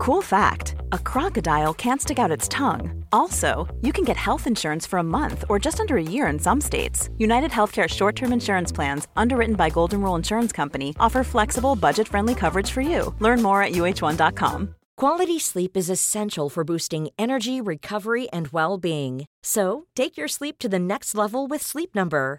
Cool fact a crocodile can't stick out its tongue. Also, you can get health insurance for a month or just under a year in some states. United Healthcare short term insurance plans, underwritten by Golden Rule Insurance Company, offer flexible, budget friendly coverage for you. Learn more at uh1.com. Quality sleep is essential for boosting energy, recovery, and well being. So, take your sleep to the next level with Sleep Number.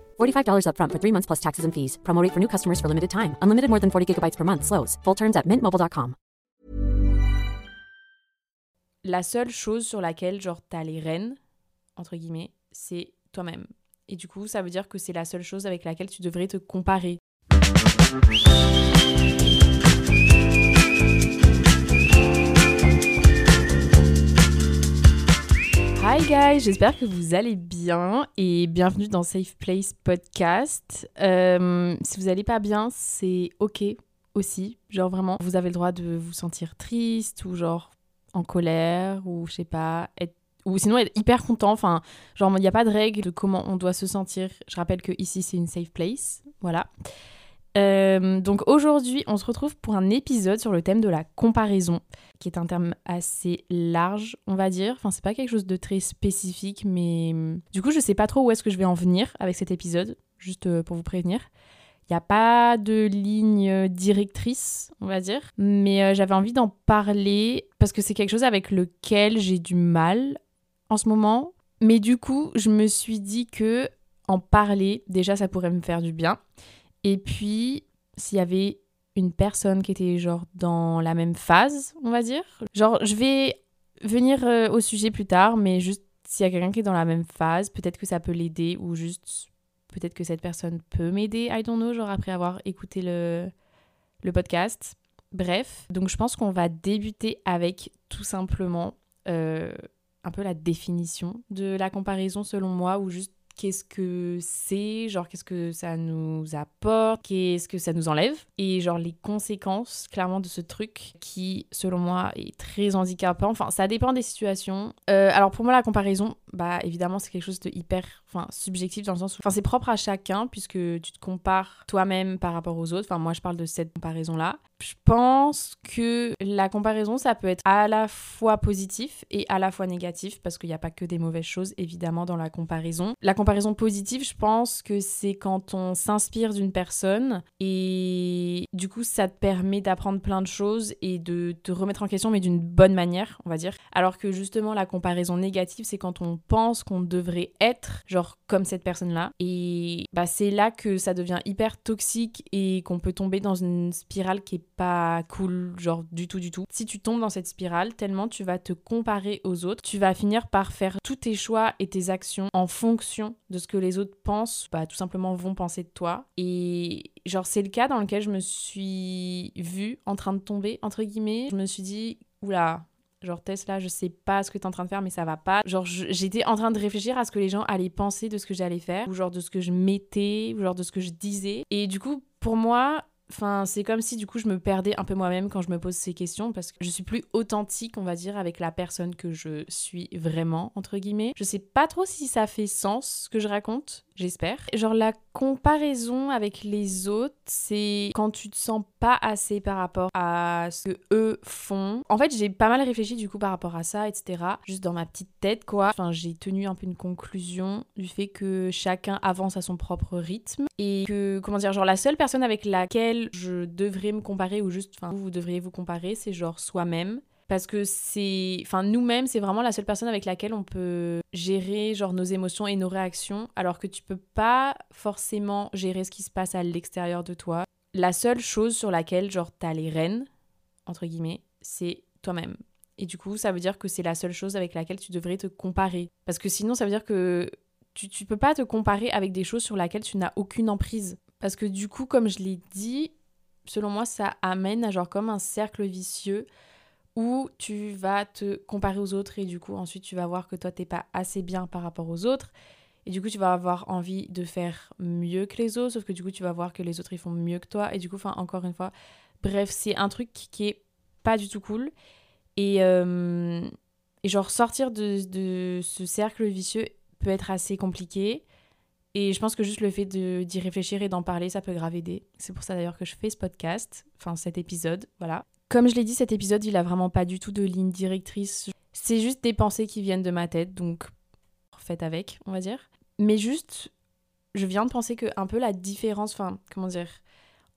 $45 upfront for three months plus taxes and fees. Promo rate for new customers for limited time. Unlimited more than 40 gigabytes per month. Slows. Full terms at mintmobile.com. La seule chose sur laquelle, genre, t'as les rênes, entre guillemets, c'est toi-même. Et du coup, ça veut dire que c'est la seule chose avec laquelle tu devrais te comparer. Hi guys, j'espère que vous allez bien et bienvenue dans Safe Place Podcast. Euh, si vous allez pas bien, c'est ok aussi. Genre vraiment, vous avez le droit de vous sentir triste ou genre en colère ou je sais pas, être ou sinon être hyper content. Enfin, genre il n'y a pas de règle de comment on doit se sentir. Je rappelle que ici c'est une safe place, voilà. Euh, donc aujourd'hui, on se retrouve pour un épisode sur le thème de la comparaison, qui est un terme assez large, on va dire. Enfin, c'est pas quelque chose de très spécifique, mais du coup, je sais pas trop où est-ce que je vais en venir avec cet épisode, juste euh, pour vous prévenir. Il n'y a pas de ligne directrice, on va dire, mais euh, j'avais envie d'en parler parce que c'est quelque chose avec lequel j'ai du mal en ce moment. Mais du coup, je me suis dit que en parler, déjà, ça pourrait me faire du bien. Et puis, s'il y avait une personne qui était genre dans la même phase, on va dire. Genre, je vais venir euh, au sujet plus tard, mais juste s'il y a quelqu'un qui est dans la même phase, peut-être que ça peut l'aider ou juste peut-être que cette personne peut m'aider, I don't know, genre après avoir écouté le, le podcast. Bref, donc je pense qu'on va débuter avec tout simplement euh, un peu la définition de la comparaison selon moi ou juste qu'est-ce que c'est, genre qu'est-ce que ça nous apporte, qu'est-ce que ça nous enlève, et genre les conséquences clairement de ce truc qui, selon moi, est très handicapant. Enfin, ça dépend des situations. Euh, alors pour moi, la comparaison, bah évidemment, c'est quelque chose de hyper, enfin subjectif dans le sens où, enfin c'est propre à chacun puisque tu te compares toi-même par rapport aux autres. Enfin moi, je parle de cette comparaison-là. Je pense que la comparaison, ça peut être à la fois positif et à la fois négatif, parce qu'il n'y a pas que des mauvaises choses, évidemment, dans la comparaison. La comparaison positive, je pense que c'est quand on s'inspire d'une personne et du coup, ça te permet d'apprendre plein de choses et de te remettre en question, mais d'une bonne manière, on va dire. Alors que justement, la comparaison négative, c'est quand on pense qu'on devrait être, genre, comme cette personne-là. Et bah, c'est là que ça devient hyper toxique et qu'on peut tomber dans une spirale qui est pas cool, genre du tout, du tout. Si tu tombes dans cette spirale, tellement tu vas te comparer aux autres, tu vas finir par faire tous tes choix et tes actions en fonction de ce que les autres pensent, bah tout simplement vont penser de toi. Et genre c'est le cas dans lequel je me suis vue en train de tomber, entre guillemets. Je me suis dit, oula, Genre Tesla, je sais pas ce que t'es en train de faire, mais ça va pas. Genre j'étais en train de réfléchir à ce que les gens allaient penser de ce que j'allais faire, ou genre de ce que je mettais, ou genre de ce que je disais. Et du coup, pour moi, Enfin, c'est comme si du coup je me perdais un peu moi-même quand je me pose ces questions parce que je suis plus authentique, on va dire, avec la personne que je suis vraiment, entre guillemets. Je sais pas trop si ça fait sens ce que je raconte, j'espère. Genre la comparaison avec les autres, c'est quand tu te sens pas assez par rapport à ce que eux font. En fait, j'ai pas mal réfléchi du coup par rapport à ça, etc. Juste dans ma petite tête, quoi. Enfin, j'ai tenu un peu une conclusion du fait que chacun avance à son propre rythme et que, comment dire, genre la seule personne avec laquelle je devrais me comparer ou juste, enfin, vous, vous devriez vous comparer, c'est genre soi-même parce que c'est enfin nous-mêmes c'est vraiment la seule personne avec laquelle on peut gérer genre nos émotions et nos réactions alors que tu peux pas forcément gérer ce qui se passe à l'extérieur de toi. La seule chose sur laquelle genre t'as les rênes entre guillemets c'est toi-même. Et du coup ça veut dire que c'est la seule chose avec laquelle tu devrais te comparer. Parce que sinon ça veut dire que tu, tu peux pas te comparer avec des choses sur lesquelles tu n'as aucune emprise. Parce que du coup comme je l'ai dit selon moi ça amène à genre comme un cercle vicieux où tu vas te comparer aux autres et du coup ensuite tu vas voir que toi t'es pas assez bien par rapport aux autres et du coup tu vas avoir envie de faire mieux que les autres sauf que du coup tu vas voir que les autres ils font mieux que toi et du coup enfin encore une fois bref c'est un truc qui est pas du tout cool et, euh, et genre sortir de, de ce cercle vicieux peut être assez compliqué et je pense que juste le fait d'y réfléchir et d'en parler, ça peut grave aider. C'est pour ça d'ailleurs que je fais ce podcast, enfin cet épisode, voilà. Comme je l'ai dit, cet épisode, il a vraiment pas du tout de ligne directrice. C'est juste des pensées qui viennent de ma tête, donc faites avec, on va dire. Mais juste, je viens de penser que un peu la différence, enfin, comment dire,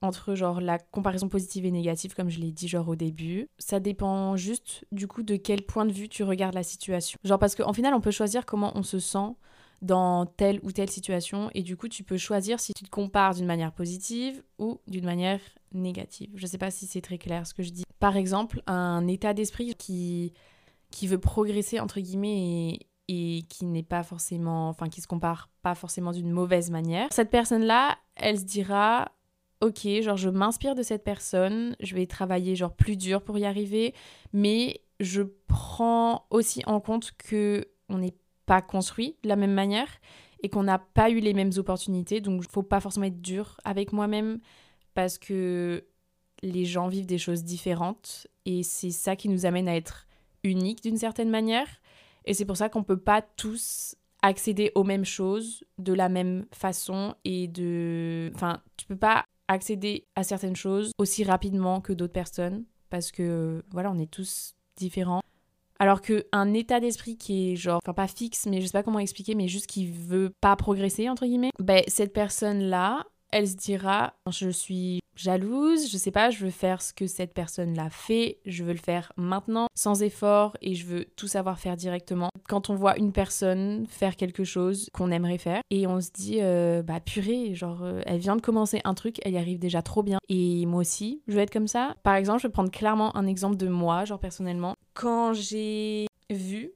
entre genre la comparaison positive et négative, comme je l'ai dit genre au début, ça dépend juste du coup de quel point de vue tu regardes la situation. Genre parce qu'en final, on peut choisir comment on se sent dans telle ou telle situation et du coup tu peux choisir si tu te compares d'une manière positive ou d'une manière négative. Je sais pas si c'est très clair ce que je dis. Par exemple, un état d'esprit qui, qui veut progresser entre guillemets et, et qui n'est pas forcément, enfin qui se compare pas forcément d'une mauvaise manière. Cette personne-là, elle se dira ok, genre je m'inspire de cette personne, je vais travailler genre plus dur pour y arriver, mais je prends aussi en compte que on n'est pas construit de la même manière et qu'on n'a pas eu les mêmes opportunités. Donc, il faut pas forcément être dur avec moi-même parce que les gens vivent des choses différentes et c'est ça qui nous amène à être uniques d'une certaine manière. Et c'est pour ça qu'on peut pas tous accéder aux mêmes choses de la même façon et de... Enfin, tu peux pas accéder à certaines choses aussi rapidement que d'autres personnes parce que voilà, on est tous différents. Alors qu'un état d'esprit qui est genre, enfin pas fixe, mais je sais pas comment expliquer, mais juste qui veut pas progresser, entre guillemets, ben cette personne-là, elle se dira, je suis jalouse, je sais pas, je veux faire ce que cette personne l'a fait, je veux le faire maintenant, sans effort, et je veux tout savoir faire directement. Quand on voit une personne faire quelque chose qu'on aimerait faire, et on se dit, euh, bah purée, genre, euh, elle vient de commencer un truc, elle y arrive déjà trop bien, et moi aussi, je veux être comme ça. Par exemple, je vais prendre clairement un exemple de moi, genre personnellement. Quand j'ai vu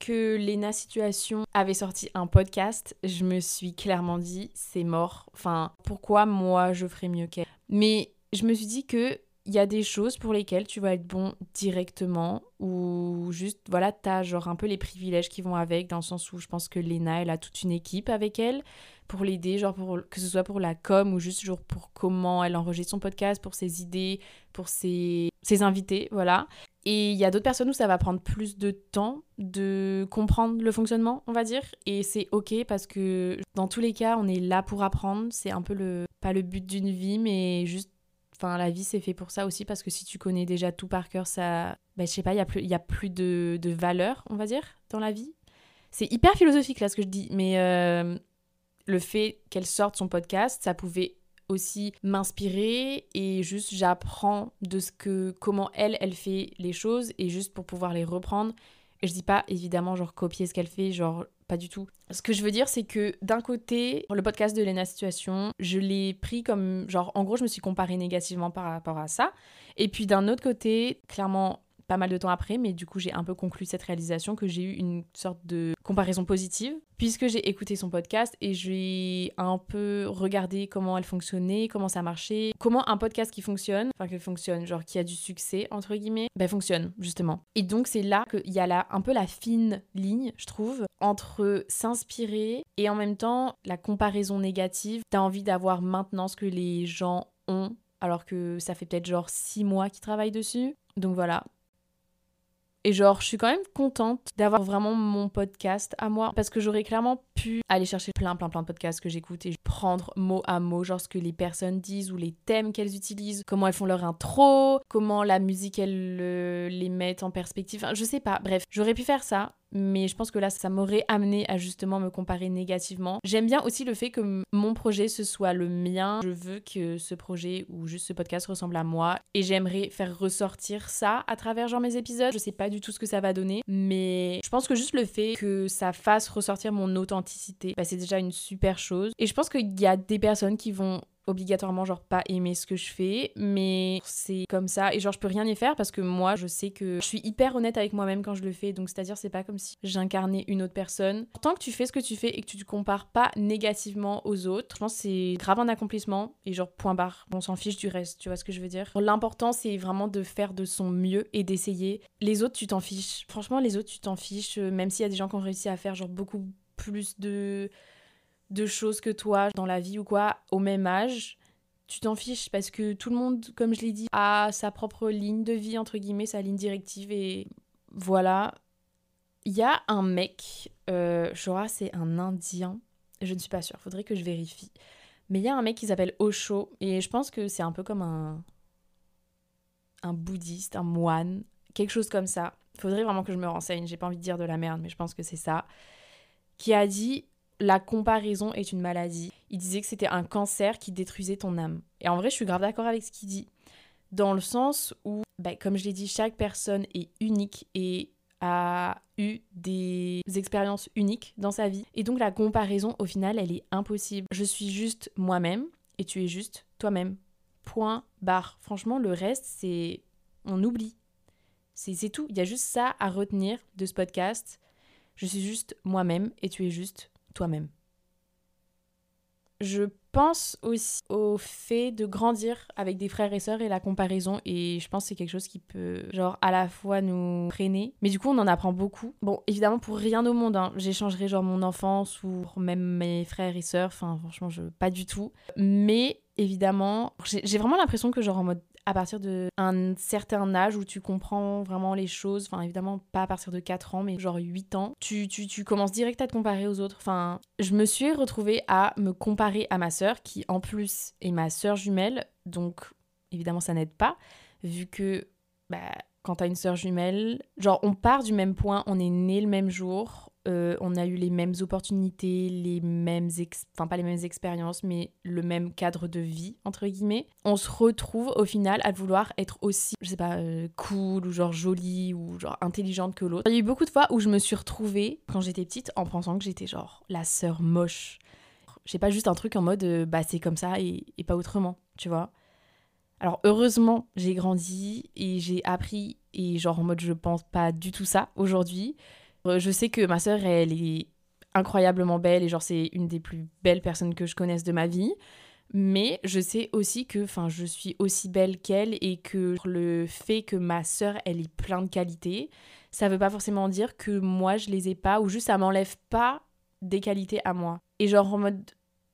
que Lena Situation avait sorti un podcast, je me suis clairement dit c'est mort. Enfin, pourquoi moi je ferais mieux qu'elle? Mais je me suis dit que il y a des choses pour lesquelles tu vas être bon directement ou juste voilà t'as genre un peu les privilèges qui vont avec dans le sens où je pense que Lena elle a toute une équipe avec elle pour l'aider genre pour que ce soit pour la com ou juste genre pour comment elle enregistre son podcast pour ses idées pour ses, ses invités voilà et il y a d'autres personnes où ça va prendre plus de temps de comprendre le fonctionnement, on va dire. Et c'est ok parce que dans tous les cas, on est là pour apprendre. C'est un peu le, pas le but d'une vie, mais juste, enfin, la vie c'est fait pour ça aussi parce que si tu connais déjà tout par cœur, ça, ben, je sais pas, il y a plus, y a plus de, de valeur, on va dire, dans la vie. C'est hyper philosophique là ce que je dis, mais euh, le fait qu'elle sorte son podcast, ça pouvait aussi m'inspirer et juste j'apprends de ce que comment elle elle fait les choses et juste pour pouvoir les reprendre et je dis pas évidemment genre copier ce qu'elle fait genre pas du tout. Ce que je veux dire c'est que d'un côté le podcast de Lena Situation, je l'ai pris comme genre en gros je me suis comparée négativement par rapport à ça et puis d'un autre côté clairement pas mal de temps après, mais du coup j'ai un peu conclu cette réalisation que j'ai eu une sorte de comparaison positive, puisque j'ai écouté son podcast et j'ai un peu regardé comment elle fonctionnait, comment ça marchait, comment un podcast qui fonctionne, enfin qui fonctionne, genre qui a du succès, entre guillemets, ben fonctionne, justement. Et donc c'est là qu'il y a là un peu la fine ligne, je trouve, entre s'inspirer et en même temps la comparaison négative. T'as envie d'avoir maintenant ce que les gens ont alors que ça fait peut-être genre six mois qu'ils travaillent dessus. Donc voilà, et genre, je suis quand même contente d'avoir vraiment mon podcast à moi parce que j'aurais clairement pu aller chercher plein, plein, plein de podcasts que j'écoute et prendre mot à mot, genre ce que les personnes disent ou les thèmes qu'elles utilisent, comment elles font leur intro, comment la musique elles les mettent en perspective. Enfin, je sais pas. Bref, j'aurais pu faire ça, mais je pense que là, ça m'aurait amené à justement me comparer négativement. J'aime bien aussi le fait que mon projet, ce soit le mien. Je veux que ce projet ou juste ce podcast ressemble à moi et j'aimerais faire ressortir ça à travers genre mes épisodes. Je sais pas du tout ce que ça va donner, mais je pense que juste le fait que ça fasse ressortir mon authenticité, bah, c'est déjà une super chose. Et je pense qu'il y a des personnes qui vont obligatoirement genre pas aimer ce que je fais mais c'est comme ça. Et genre je peux rien y faire parce que moi je sais que je suis hyper honnête avec moi-même quand je le fais. Donc c'est à dire c'est pas comme si j'incarnais une autre personne. Tant que tu fais ce que tu fais et que tu te compares pas négativement aux autres je pense c'est grave un accomplissement. Et genre point barre on s'en fiche du reste tu vois ce que je veux dire? L'important c'est vraiment de faire de son mieux et d'essayer. Les autres tu t'en fiches. Franchement les autres tu t'en fiches même s'il y a des gens qui ont réussi à faire genre beaucoup plus de de choses que toi dans la vie ou quoi au même âge, tu t'en fiches parce que tout le monde, comme je l'ai dit, a sa propre ligne de vie, entre guillemets, sa ligne directive et voilà. Il y a un mec, euh, c'est un Indien, je ne suis pas sûre, faudrait que je vérifie. Mais il y a un mec qui s'appelle Osho et je pense que c'est un peu comme un, un bouddhiste, un moine, quelque chose comme ça. Faudrait vraiment que je me renseigne, j'ai pas envie de dire de la merde, mais je pense que c'est ça. Qui a dit la comparaison est une maladie. Il disait que c'était un cancer qui détruisait ton âme. Et en vrai, je suis grave d'accord avec ce qu'il dit. Dans le sens où, bah, comme je l'ai dit, chaque personne est unique et a eu des expériences uniques dans sa vie. Et donc la comparaison, au final, elle est impossible. Je suis juste moi-même et tu es juste toi-même. Point, barre. Franchement, le reste, c'est... On oublie. C'est tout. Il y a juste ça à retenir de ce podcast. Je suis juste moi-même et tu es juste toi-même. Je pense aussi au fait de grandir avec des frères et sœurs et la comparaison et je pense que c'est quelque chose qui peut genre à la fois nous freiner mais du coup on en apprend beaucoup. Bon évidemment pour rien au monde hein, j'échangerai genre mon enfance ou même mes frères et sœurs enfin franchement je pas du tout mais évidemment j'ai vraiment l'impression que genre en mode à partir d'un certain âge où tu comprends vraiment les choses, enfin évidemment pas à partir de 4 ans, mais genre 8 ans, tu, tu, tu commences direct à te comparer aux autres. Enfin, je me suis retrouvée à me comparer à ma sœur, qui en plus est ma sœur jumelle, donc évidemment ça n'aide pas, vu que bah, quand t'as une sœur jumelle, genre on part du même point, on est né le même jour, euh, on a eu les mêmes opportunités, les mêmes, enfin pas les mêmes expériences, mais le même cadre de vie, entre guillemets. On se retrouve au final à vouloir être aussi, je sais pas, euh, cool ou genre jolie ou genre intelligente que l'autre. Il y a eu beaucoup de fois où je me suis retrouvée, quand j'étais petite, en pensant que j'étais genre la sœur moche. J'ai pas juste un truc en mode, euh, bah c'est comme ça et, et pas autrement, tu vois. Alors heureusement, j'ai grandi et j'ai appris et genre en mode je pense pas du tout ça aujourd'hui. Euh, je sais que ma sœur, elle est incroyablement belle et genre c'est une des plus belles personnes que je connaisse de ma vie. Mais je sais aussi que enfin je suis aussi belle qu'elle et que le fait que ma sœur elle ait plein de qualités, ça veut pas forcément dire que moi je les ai pas ou juste ça m'enlève pas des qualités à moi. Et genre en mode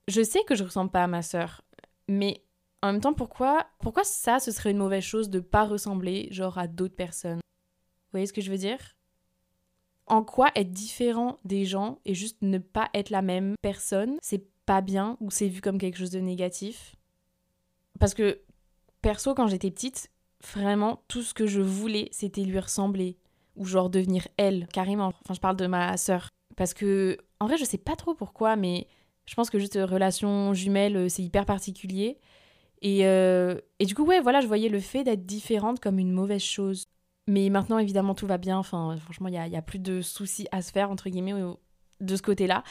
je sais que je ressemble pas à ma sœur, mais en même temps pourquoi pourquoi ça ce serait une mauvaise chose de pas ressembler genre à d'autres personnes? Vous voyez ce que je veux dire? En quoi être différent des gens et juste ne pas être la même personne, c'est pas bien ou c'est vu comme quelque chose de négatif? Parce que perso, quand j'étais petite, vraiment tout ce que je voulais, c'était lui ressembler ou genre devenir elle, carrément. Enfin, je parle de ma sœur. Parce que, en vrai, je sais pas trop pourquoi, mais je pense que juste relation jumelle, euh, c'est hyper particulier. Et, euh, et du coup, ouais, voilà, je voyais le fait d'être différente comme une mauvaise chose. Mais maintenant, évidemment, tout va bien. Enfin, franchement, il n'y a, a, plus de soucis à se faire, entre guillemets, de ce côté-là.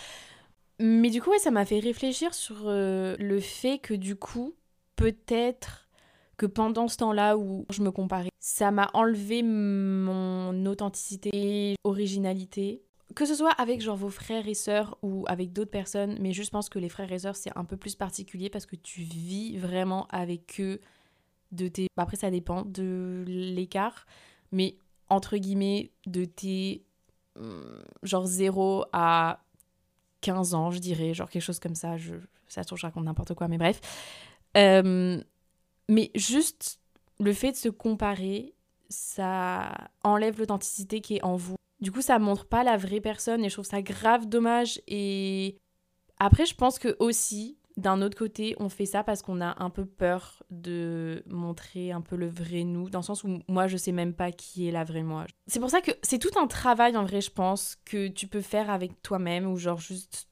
Mais du coup, ouais, ça m'a fait réfléchir sur euh, le fait que, du coup, peut-être que pendant ce temps-là où je me comparais, ça m'a enlevé mon authenticité originalité. Que ce soit avec genre vos frères et sœurs ou avec d'autres personnes, mais je pense que les frères et sœurs c'est un peu plus particulier parce que tu vis vraiment avec eux de tes... Après ça dépend de l'écart, mais entre guillemets, de tes hum, genre 0 à 15 ans, je dirais, genre quelque chose comme ça. Je, ça se trouve, je raconte n'importe quoi, mais bref. Euh, mais juste le fait de se comparer, ça enlève l'authenticité qui est en vous. Du coup, ça montre pas la vraie personne et je trouve ça grave dommage. Et après, je pense que aussi, d'un autre côté, on fait ça parce qu'on a un peu peur de montrer un peu le vrai nous, dans le sens où moi, je sais même pas qui est la vraie moi. C'est pour ça que c'est tout un travail, en vrai, je pense, que tu peux faire avec toi-même, ou genre juste,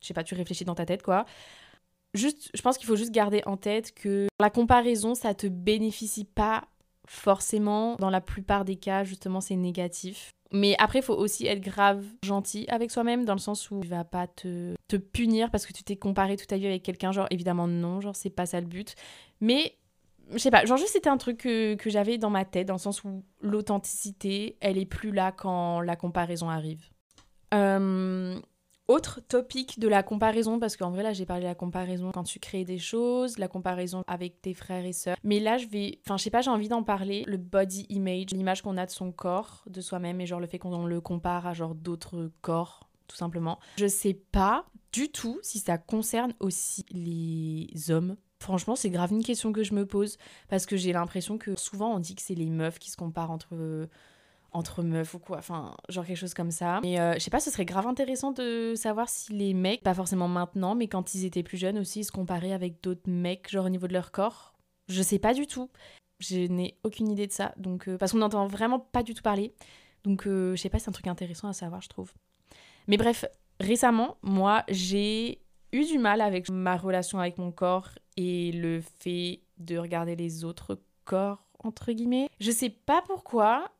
je sais pas, tu réfléchis dans ta tête, quoi. Juste, je pense qu'il faut juste garder en tête que la comparaison, ça te bénéficie pas forcément. Dans la plupart des cas, justement, c'est négatif. Mais après, il faut aussi être grave gentil avec soi-même, dans le sens où tu vas pas te, te punir parce que tu t'es comparé toute ta vie avec quelqu'un. Genre, évidemment, non, genre, c'est pas ça le but. Mais, je sais pas, genre, juste c'était un truc que, que j'avais dans ma tête, dans le sens où l'authenticité, elle est plus là quand la comparaison arrive. Euh, autre topic de la comparaison, parce qu'en vrai là j'ai parlé de la comparaison quand tu crées des choses, la comparaison avec tes frères et sœurs. Mais là je vais, enfin je sais pas, j'ai envie d'en parler, le body image, l'image qu'on a de son corps, de soi-même, et genre le fait qu'on le compare à genre d'autres corps, tout simplement. Je sais pas du tout si ça concerne aussi les hommes. Franchement, c'est grave une question que je me pose parce que j'ai l'impression que souvent on dit que c'est les meufs qui se comparent entre entre meufs ou quoi, enfin, genre quelque chose comme ça. Et euh, je sais pas, ce serait grave intéressant de savoir si les mecs, pas forcément maintenant, mais quand ils étaient plus jeunes aussi, ils se comparaient avec d'autres mecs, genre au niveau de leur corps. Je sais pas du tout. Je n'ai aucune idée de ça, donc euh, parce qu'on n'entend vraiment pas du tout parler. Donc euh, je sais pas, c'est un truc intéressant à savoir, je trouve. Mais bref, récemment, moi, j'ai eu du mal avec ma relation avec mon corps et le fait de regarder les autres corps entre guillemets. Je sais pas pourquoi,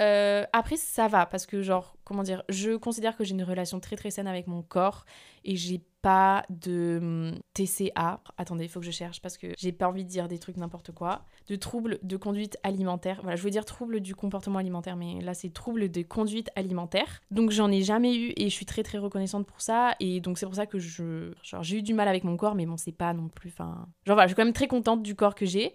euh, après, ça va parce que, genre, comment dire, je considère que j'ai une relation très très saine avec mon corps et j'ai pas de hum, TCA. Attendez, il faut que je cherche parce que j'ai pas envie de dire des trucs n'importe quoi. De troubles de conduite alimentaire. Voilà, je veux dire troubles du comportement alimentaire, mais là c'est troubles de conduite alimentaire. Donc j'en ai jamais eu et je suis très très reconnaissante pour ça. Et donc c'est pour ça que je. Genre, j'ai eu du mal avec mon corps, mais bon, c'est pas non plus. Enfin. Genre voilà, je suis quand même très contente du corps que j'ai.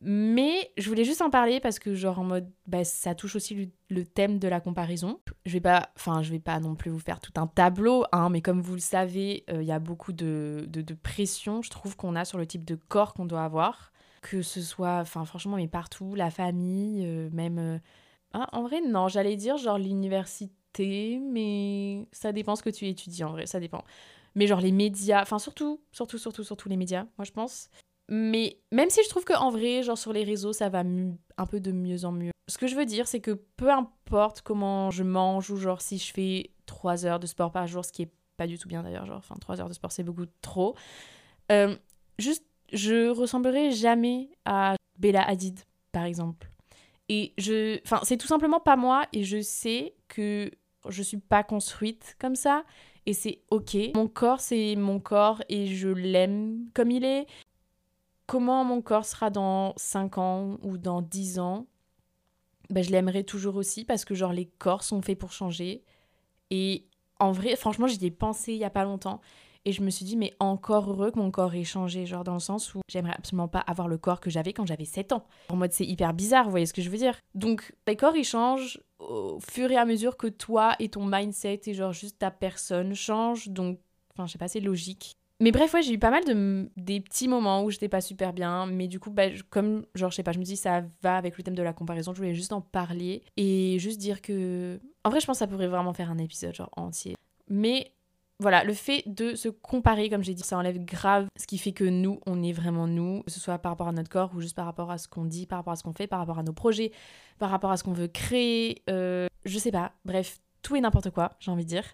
Mais je voulais juste en parler parce que genre en mode bah, ça touche aussi le, thème de la comparaison. Je vais pas enfin je vais pas non plus vous faire tout un tableau hein, mais comme vous le savez, euh, il y a beaucoup de, de, pression je trouve qu'on a sur le type de corps qu'on doit avoir, que ce soit enfin franchement mais partout, la famille, euh, même ah, en vrai non, j'allais dire genre l'université mais ça dépend ce que tu étudies en vrai, ça dépend. Mais genre les médias, enfin surtout surtout surtout surtout les médias, moi je pense mais même si je trouve qu'en vrai, genre sur les réseaux, ça va un peu de mieux en mieux. Ce que je veux dire, c'est que peu importe comment je mange ou genre si je fais 3 heures de sport par jour, ce qui est pas du tout bien d'ailleurs, genre enfin 3 heures de sport c'est beaucoup trop. Euh, juste, je ressemblerai jamais à Bella Hadid, par exemple. Et je. Enfin, c'est tout simplement pas moi et je sais que je suis pas construite comme ça et c'est ok. Mon corps, c'est mon corps et je l'aime comme il est comment mon corps sera dans 5 ans ou dans 10 ans, ben, je l'aimerais toujours aussi parce que genre les corps sont faits pour changer. Et en vrai, franchement, j'y ai pensé il y a pas longtemps et je me suis dit mais encore heureux que mon corps ait changé, genre dans le sens où j'aimerais absolument pas avoir le corps que j'avais quand j'avais 7 ans. En mode c'est hyper bizarre, vous voyez ce que je veux dire Donc les corps ils changent au fur et à mesure que toi et ton mindset et genre juste ta personne changent. Donc enfin je sais pas, c'est logique. Mais bref, ouais, j'ai eu pas mal de des petits moments où j'étais pas super bien, mais du coup, bah, comme genre, je sais pas, je me dis ça va avec le thème de la comparaison, je voulais juste en parler et juste dire que. En vrai, je pense que ça pourrait vraiment faire un épisode genre entier. Mais voilà, le fait de se comparer, comme j'ai dit, ça enlève grave ce qui fait que nous, on est vraiment nous, que ce soit par rapport à notre corps ou juste par rapport à ce qu'on dit, par rapport à ce qu'on fait, par rapport à nos projets, par rapport à ce qu'on veut créer, euh, je sais pas, bref, tout et n'importe quoi, j'ai envie de dire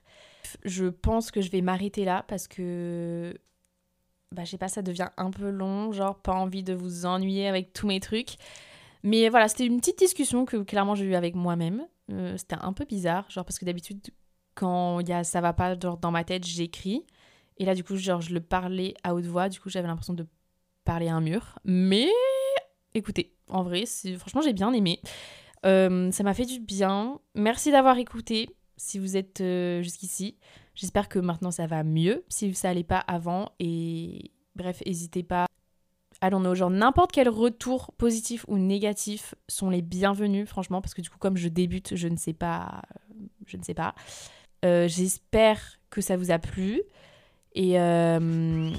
je pense que je vais m'arrêter là parce que bah je sais pas, ça devient un peu long, genre pas envie de vous ennuyer avec tous mes trucs. Mais voilà, c'était une petite discussion que clairement j'ai eue avec moi-même. Euh, c'était un peu bizarre, genre parce que d'habitude quand il y a ça va pas genre dans ma tête, j'écris et là du coup genre je le parlais à haute voix, du coup j'avais l'impression de parler à un mur. Mais écoutez, en vrai, franchement j'ai bien aimé. Euh, ça m'a fait du bien. Merci d'avoir écouté si vous êtes euh, jusqu'ici. J'espère que maintenant ça va mieux, si ça allait pas avant. Et bref, n'hésitez pas. Allons-nous, genre n'importe quel retour positif ou négatif sont les bienvenus, franchement, parce que du coup, comme je débute, je ne sais pas. Je ne sais pas. Euh, j'espère que ça vous a plu. Euh,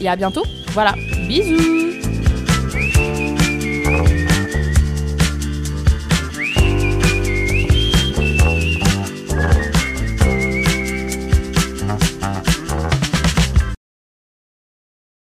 et à bientôt. Voilà. Bisous